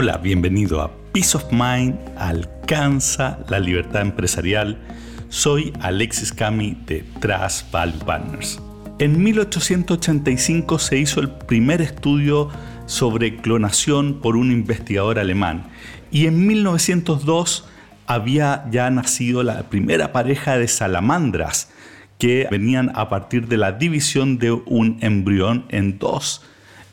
Hola, bienvenido a Peace of Mind, alcanza la libertad empresarial. Soy Alexis Cami de Trust Value Partners. En 1885 se hizo el primer estudio sobre clonación por un investigador alemán y en 1902 había ya nacido la primera pareja de salamandras que venían a partir de la división de un embrión en dos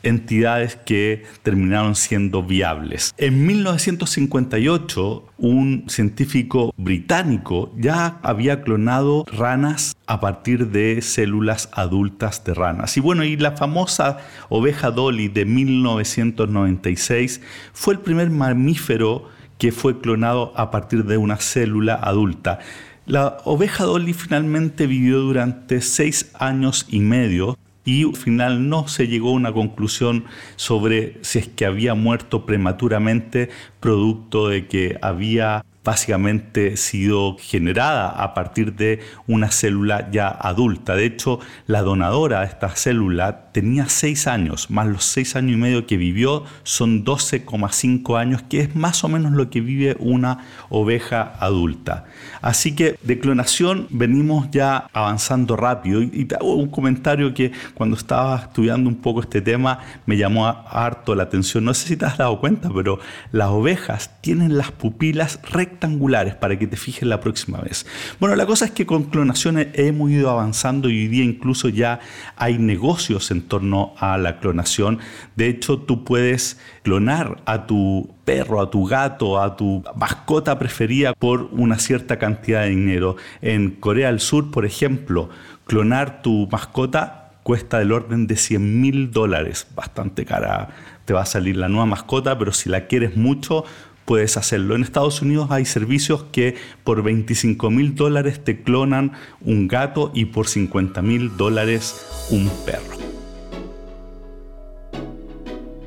entidades que terminaron siendo viables. En 1958, un científico británico ya había clonado ranas a partir de células adultas de ranas. Y bueno, y la famosa oveja Dolly de 1996 fue el primer mamífero que fue clonado a partir de una célula adulta. La oveja Dolly finalmente vivió durante seis años y medio y al final no se llegó a una conclusión sobre si es que había muerto prematuramente producto de que había básicamente sido generada a partir de una célula ya adulta. De hecho, la donadora de esta célula tenía 6 años, más los 6 años y medio que vivió son 12,5 años, que es más o menos lo que vive una oveja adulta. Así que de clonación venimos ya avanzando rápido. Y, te hago un comentario que cuando estaba estudiando un poco este tema me llamó harto la atención. No sé si te has dado cuenta, pero las ovejas tienen las pupilas rectas rectangulares para que te fijes la próxima vez. Bueno, la cosa es que con clonaciones hemos ido avanzando y hoy día incluso ya hay negocios en torno a la clonación. De hecho, tú puedes clonar a tu perro, a tu gato, a tu mascota preferida por una cierta cantidad de dinero. En Corea del Sur, por ejemplo, clonar tu mascota cuesta del orden de 100 mil dólares, bastante cara. Te va a salir la nueva mascota, pero si la quieres mucho, puedes hacerlo. En Estados Unidos hay servicios que por 25 mil dólares te clonan un gato y por 50 mil dólares un perro.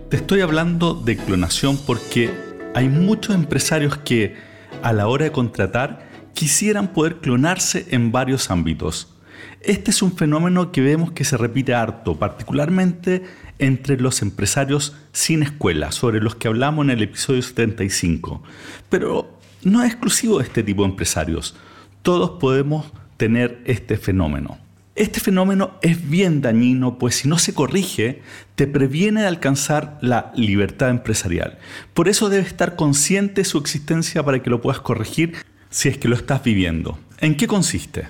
Te estoy hablando de clonación porque hay muchos empresarios que a la hora de contratar quisieran poder clonarse en varios ámbitos. Este es un fenómeno que vemos que se repite harto, particularmente entre los empresarios sin escuela, sobre los que hablamos en el episodio 75. Pero no es exclusivo de este tipo de empresarios. Todos podemos tener este fenómeno. Este fenómeno es bien dañino, pues si no se corrige, te previene de alcanzar la libertad empresarial. Por eso debes estar consciente de su existencia para que lo puedas corregir si es que lo estás viviendo. ¿En qué consiste?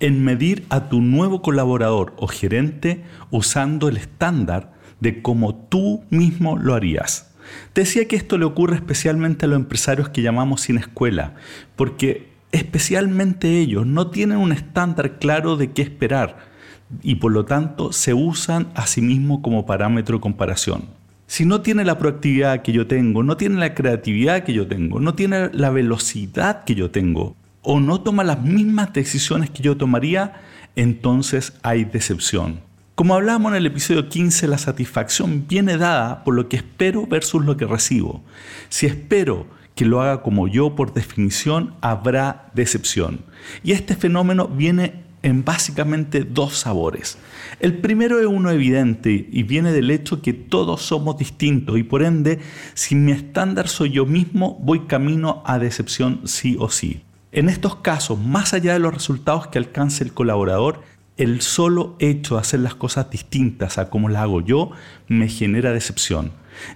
En medir a tu nuevo colaborador o gerente usando el estándar de cómo tú mismo lo harías. Decía que esto le ocurre especialmente a los empresarios que llamamos sin escuela, porque especialmente ellos no tienen un estándar claro de qué esperar y por lo tanto se usan a sí mismos como parámetro de comparación. Si no tiene la proactividad que yo tengo, no tiene la creatividad que yo tengo, no tiene la velocidad que yo tengo, o no toma las mismas decisiones que yo tomaría, entonces hay decepción. Como hablábamos en el episodio 15, la satisfacción viene dada por lo que espero versus lo que recibo. Si espero que lo haga como yo, por definición, habrá decepción. Y este fenómeno viene en básicamente dos sabores. El primero es uno evidente y viene del hecho que todos somos distintos y por ende, si mi estándar soy yo mismo, voy camino a decepción sí o sí. En estos casos, más allá de los resultados que alcance el colaborador, el solo hecho de hacer las cosas distintas a como las hago yo me genera decepción.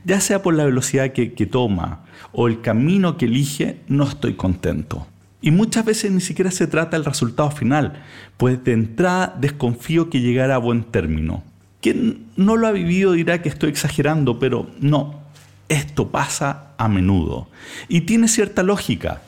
Ya sea por la velocidad que, toma o el camino que elige, no estoy contento. Y muchas veces ni siquiera se trata del resultado final, pues de entrada desconfío que llegara a buen término. Quien no lo ha vivido dirá que estoy exagerando, pero no, esto pasa a menudo. Y tiene cierta lógica.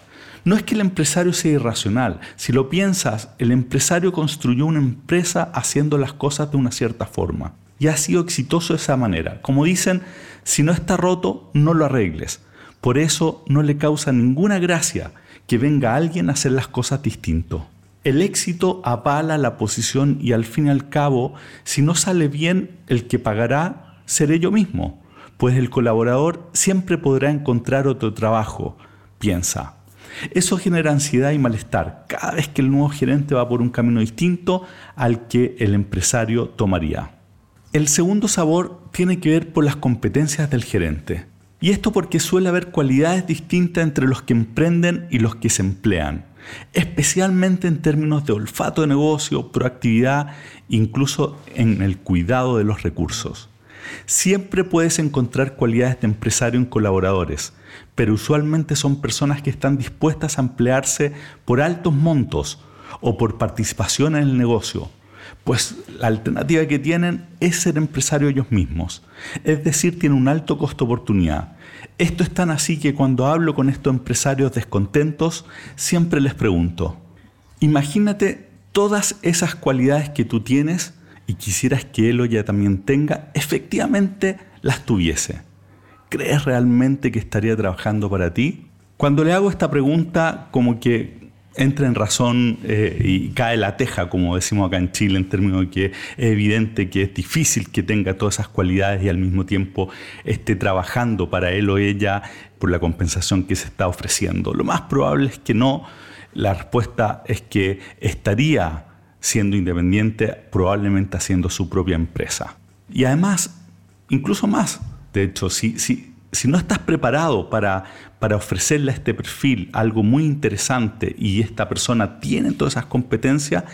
No es que el empresario sea irracional. Si lo piensas, el empresario construyó una empresa haciendo las cosas de una cierta forma. Y ha sido exitoso de esa manera. Como dicen, si no está roto, no lo arregles. Por eso no le causa ninguna gracia que venga alguien a hacer las cosas distinto. El éxito apala la posición y al fin y al cabo, si no sale bien, el que pagará seré yo mismo, pues el colaborador siempre podrá encontrar otro trabajo, piensa. Eso genera ansiedad y malestar cada vez que el nuevo gerente va por un camino distinto al que el empresario tomaría. El segundo sabor tiene que ver por las competencias del gerente. Y esto porque suele haber cualidades distintas entre los que emprenden y los que se emplean, especialmente en términos de olfato de negocio, proactividad, incluso en el cuidado de los recursos. Siempre puedes encontrar cualidades de empresario en colaboradores, pero usualmente son personas que están dispuestas a emplearse por altos montos o por participación en el negocio, pues la alternativa que tienen es ser empresario ellos mismos, es decir, tienen un alto costo oportunidad. Esto es tan así que cuando hablo con estos empresarios descontentos, siempre les pregunto, imagínate todas esas cualidades que tú tienes y quisieras que él o ella también tenga, efectivamente las tuviese. ¿Crees realmente que estaría trabajando para ti? Cuando le hago esta pregunta, como que entra en razón eh, y cae la teja, como decimos acá en Chile, en términos de que es evidente que es difícil que tenga todas esas cualidades y al mismo tiempo esté trabajando para él o ella por la compensación que se está ofreciendo. Lo más probable es que no. La respuesta es que estaría siendo independiente, probablemente haciendo su propia empresa. Y además, incluso más, de hecho, si, si, si no estás preparado para, para ofrecerle a este perfil algo muy interesante y esta persona tiene todas esas competencias,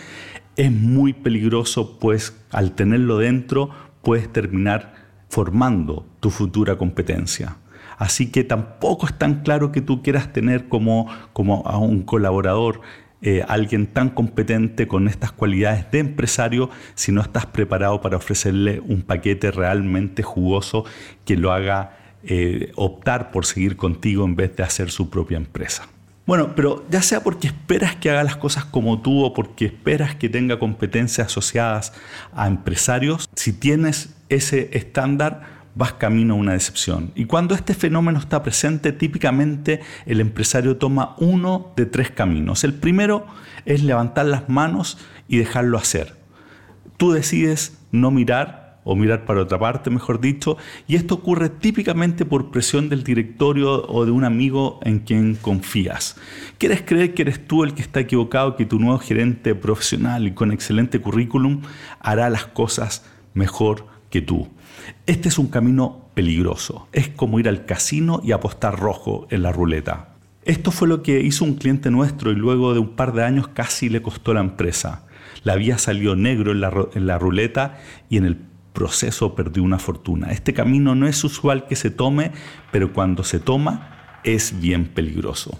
es muy peligroso, pues al tenerlo dentro puedes terminar formando tu futura competencia. Así que tampoco es tan claro que tú quieras tener como, como a un colaborador eh, alguien tan competente con estas cualidades de empresario si no estás preparado para ofrecerle un paquete realmente jugoso que lo haga eh, optar por seguir contigo en vez de hacer su propia empresa. Bueno, pero ya sea porque esperas que haga las cosas como tú o porque esperas que tenga competencias asociadas a empresarios, si tienes ese estándar, vas camino a una decepción. Y cuando este fenómeno está presente, típicamente el empresario toma uno de tres caminos. El primero es levantar las manos y dejarlo hacer. Tú decides no mirar o mirar para otra parte, mejor dicho, y esto ocurre típicamente por presión del directorio o de un amigo en quien confías. ¿Quieres creer que eres tú el que está equivocado, que tu nuevo gerente profesional y con excelente currículum hará las cosas mejor que tú? Este es un camino peligroso, es como ir al casino y apostar rojo en la ruleta. Esto fue lo que hizo un cliente nuestro y luego de un par de años casi le costó la empresa. La vía salió negro en la, en la ruleta y en el proceso perdió una fortuna. Este camino no es usual que se tome, pero cuando se toma es bien peligroso.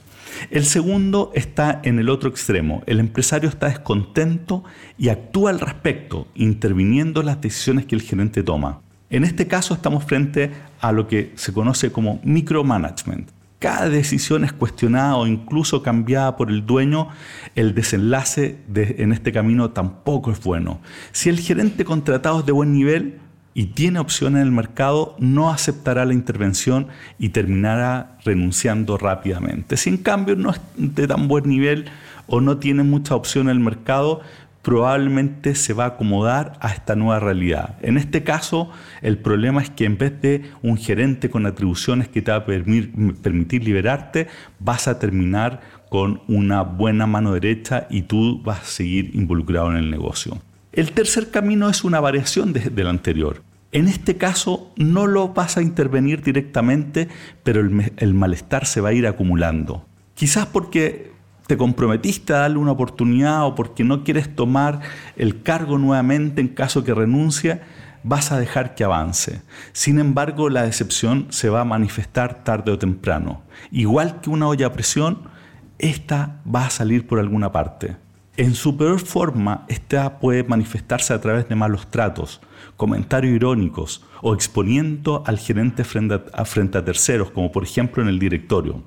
El segundo está en el otro extremo. El empresario está descontento y actúa al respecto, interviniendo en las decisiones que el gerente toma. En este caso estamos frente a lo que se conoce como micromanagement cada decisión es cuestionada o incluso cambiada por el dueño, el desenlace en este camino tampoco es bueno. Si el gerente contratado es de buen nivel y tiene opciones en el mercado, no aceptará la intervención y terminará renunciando rápidamente. Si en cambio no es de tan buen nivel o no tiene mucha opción en el mercado, probablemente se va a acomodar a esta nueva realidad. En este caso, el problema es que en vez de un gerente con atribuciones que te va a permitir liberarte, vas a terminar con una buena mano derecha y tú vas a seguir involucrado en el negocio. El tercer camino es una variación del anterior. En este caso no lo vas a intervenir directamente, pero el malestar se va a ir acumulando. Quizás porque te comprometiste a darle una oportunidad o porque no quieres tomar el cargo nuevamente en caso que renuncie, vas a dejar que avance. Sin embargo, la decepción se va a manifestar tarde o temprano. Igual que una olla a presión, esta va a salir por alguna parte. En su peor forma, esta puede manifestarse a través de malos tratos, comentarios irónicos o exponiendo al gerente frente a, terceros, como por ejemplo en el directorio.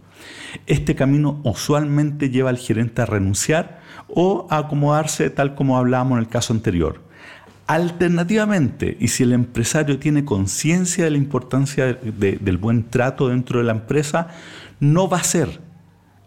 Este camino usualmente lleva al gerente a renunciar o a acomodarse tal como hablábamos en el caso anterior. Alternativamente, y si el empresario tiene conciencia de la importancia del buen trato dentro de la empresa, no va a ser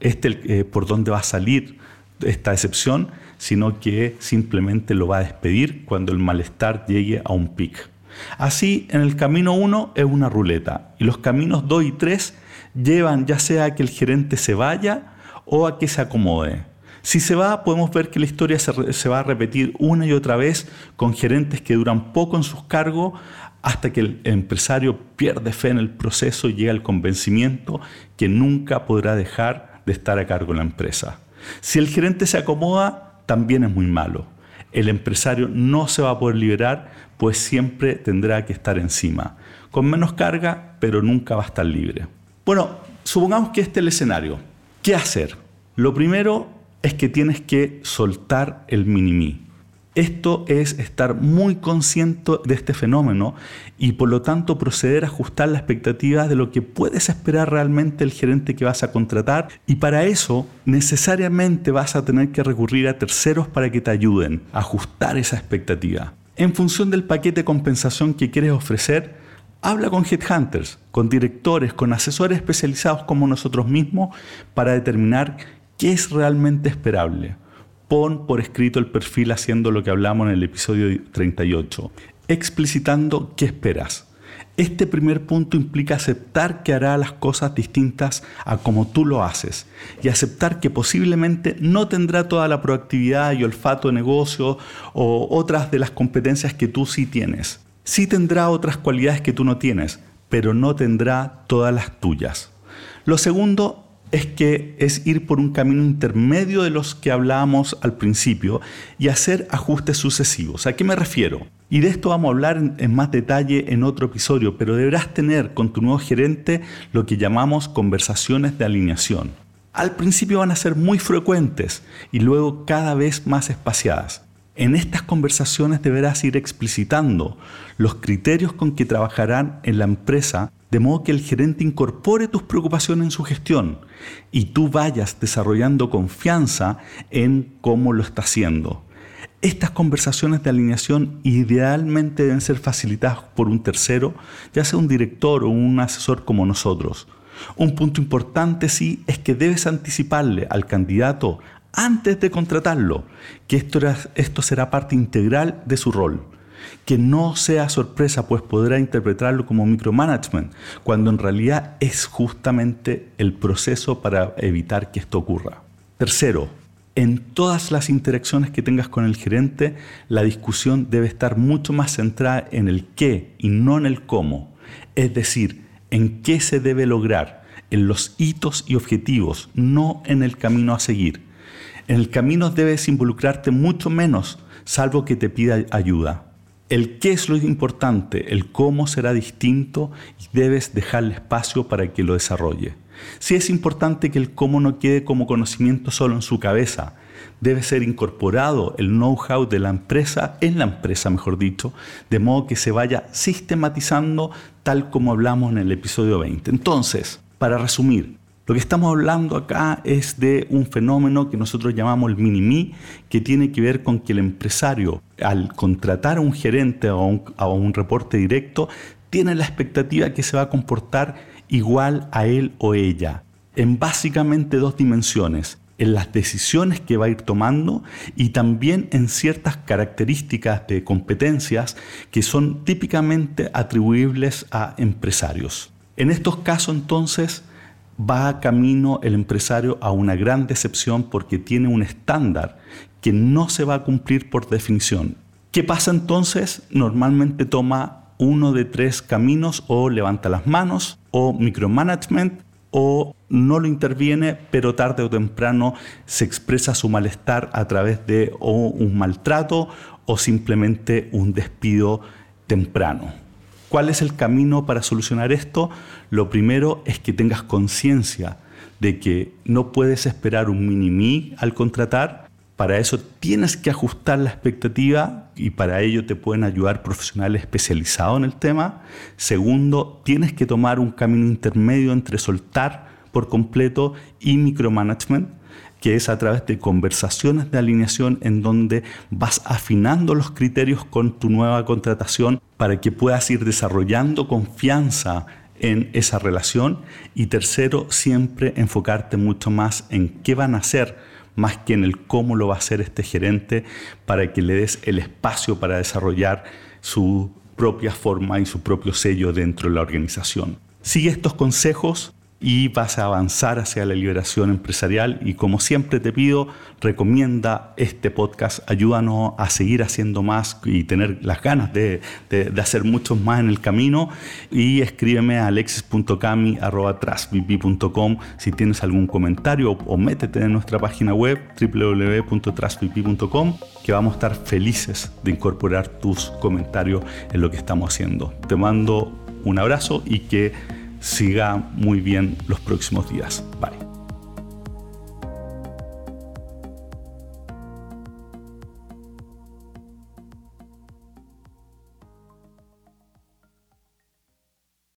este eh, por dónde va a salir esta excepción, sino que simplemente lo va a despedir cuando el malestar llegue a un pic. Así, en el camino 1 es una ruleta y los caminos 2 y 3 llevan ya sea a que el gerente se vaya o a que se acomode. Si se va, podemos ver que la historia se, va a repetir una y otra vez con gerentes que duran poco en sus cargos hasta que el empresario pierde fe en el proceso y llega al convencimiento que nunca podrá dejar de estar a cargo de la empresa. Si el gerente se acomoda, también es muy malo. El empresario no se va a poder liberar, pues siempre tendrá que estar encima, con menos carga, pero nunca va a estar libre. Bueno, supongamos que este es el escenario. ¿Qué hacer? Lo primero es que tienes que soltar el mini esto es estar muy consciente de este fenómeno y por lo tanto proceder a ajustar la expectativa de lo que puedes esperar realmente el gerente que vas a contratar y para eso necesariamente vas a tener que recurrir a terceros para que te ayuden a ajustar esa expectativa. En función del paquete de compensación que quieres ofrecer, habla con headhunters, con directores, con asesores especializados como nosotros mismos para determinar qué es realmente esperable pon por escrito el perfil haciendo lo que hablamos en el episodio 38, explicitando qué esperas. Este primer punto implica aceptar que hará las cosas distintas a como tú lo haces y aceptar que posiblemente no tendrá toda la proactividad y olfato de negocio o otras de las competencias que tú sí tienes. Sí tendrá otras cualidades que tú no tienes, pero no tendrá todas las tuyas. Lo segundo es que es ir por un camino intermedio de los que hablábamos al principio y hacer ajustes sucesivos. ¿A qué me refiero? Y de esto vamos a hablar en, más detalle en otro episodio, pero deberás tener con tu nuevo gerente lo que llamamos conversaciones de alineación. Al principio van a ser muy frecuentes y luego cada vez más espaciadas. En estas conversaciones deberás ir explicitando los criterios con que trabajarán en la empresa de modo que el gerente incorpore tus preocupaciones en su gestión y tú vayas desarrollando confianza en cómo lo está haciendo. Estas conversaciones de alineación idealmente deben ser facilitadas por un tercero, ya sea un director o un asesor como nosotros. Un punto importante sí es que debes anticiparle al candidato antes de contratarlo que esto, esto será parte integral de su rol que no sea sorpresa, pues podrá interpretarlo como micromanagement, cuando en realidad es justamente el proceso para evitar que esto ocurra. Tercero, en todas las interacciones que tengas con el gerente, la discusión debe estar mucho más centrada en el qué y no en el cómo. Es decir, en qué se debe lograr, en los hitos y objetivos, no en el camino a seguir. En el camino debes involucrarte mucho menos, salvo que te pida ayuda. El qué es lo importante, el cómo será distinto y debes dejarle espacio para que lo desarrolle. Si es importante que el cómo no quede como conocimiento solo en su cabeza, debe ser incorporado el know-how de la empresa, en la empresa mejor dicho, de modo que se vaya sistematizando tal como hablamos en el episodio 20. Entonces, para resumir, lo que estamos hablando acá es de un fenómeno que nosotros llamamos el mini-me, que tiene que ver con que el empresario, al contratar a un gerente o a un, reporte directo, tiene la expectativa que se va a comportar igual a él o ella, en básicamente dos dimensiones en las decisiones que va a ir tomando y también en ciertas características de competencias que son típicamente atribuibles a empresarios. En estos casos entonces va camino el empresario a una gran decepción porque tiene un estándar que no se va a cumplir por definición. ¿Qué pasa entonces? Normalmente toma uno de tres caminos o levanta las manos o micromanagement o no lo interviene, pero tarde o temprano se expresa su malestar a través de o un maltrato o simplemente un despido temprano. ¿Cuál es el camino para solucionar esto? Lo primero es que tengas conciencia de que no puedes esperar un mini al contratar. Para eso tienes que ajustar la expectativa y para ello te pueden ayudar profesionales especializados en el tema. Segundo, tienes que tomar un camino intermedio entre soltar por completo y micromanagement que es a través de conversaciones de alineación en donde vas afinando los criterios con tu nueva contratación para que puedas ir desarrollando confianza en esa relación. Y tercero, siempre enfocarte mucho más en qué van a hacer más que en el cómo lo va a hacer este gerente para que le des el espacio para desarrollar su propia forma y su propio sello dentro de la organización. Sigue estos consejos y vas a avanzar hacia la liberación empresarial. Y como siempre te pido, recomienda este podcast, ayúdanos a seguir haciendo más y tener las ganas de, hacer muchos más en el camino. Y escríbeme a alexis.cami.com si tienes algún comentario o, métete en nuestra página web www.trasvp.com que vamos a estar felices de incorporar tus comentarios en lo que estamos haciendo. Te mando un abrazo y que siga muy bien los próximos días. Bye.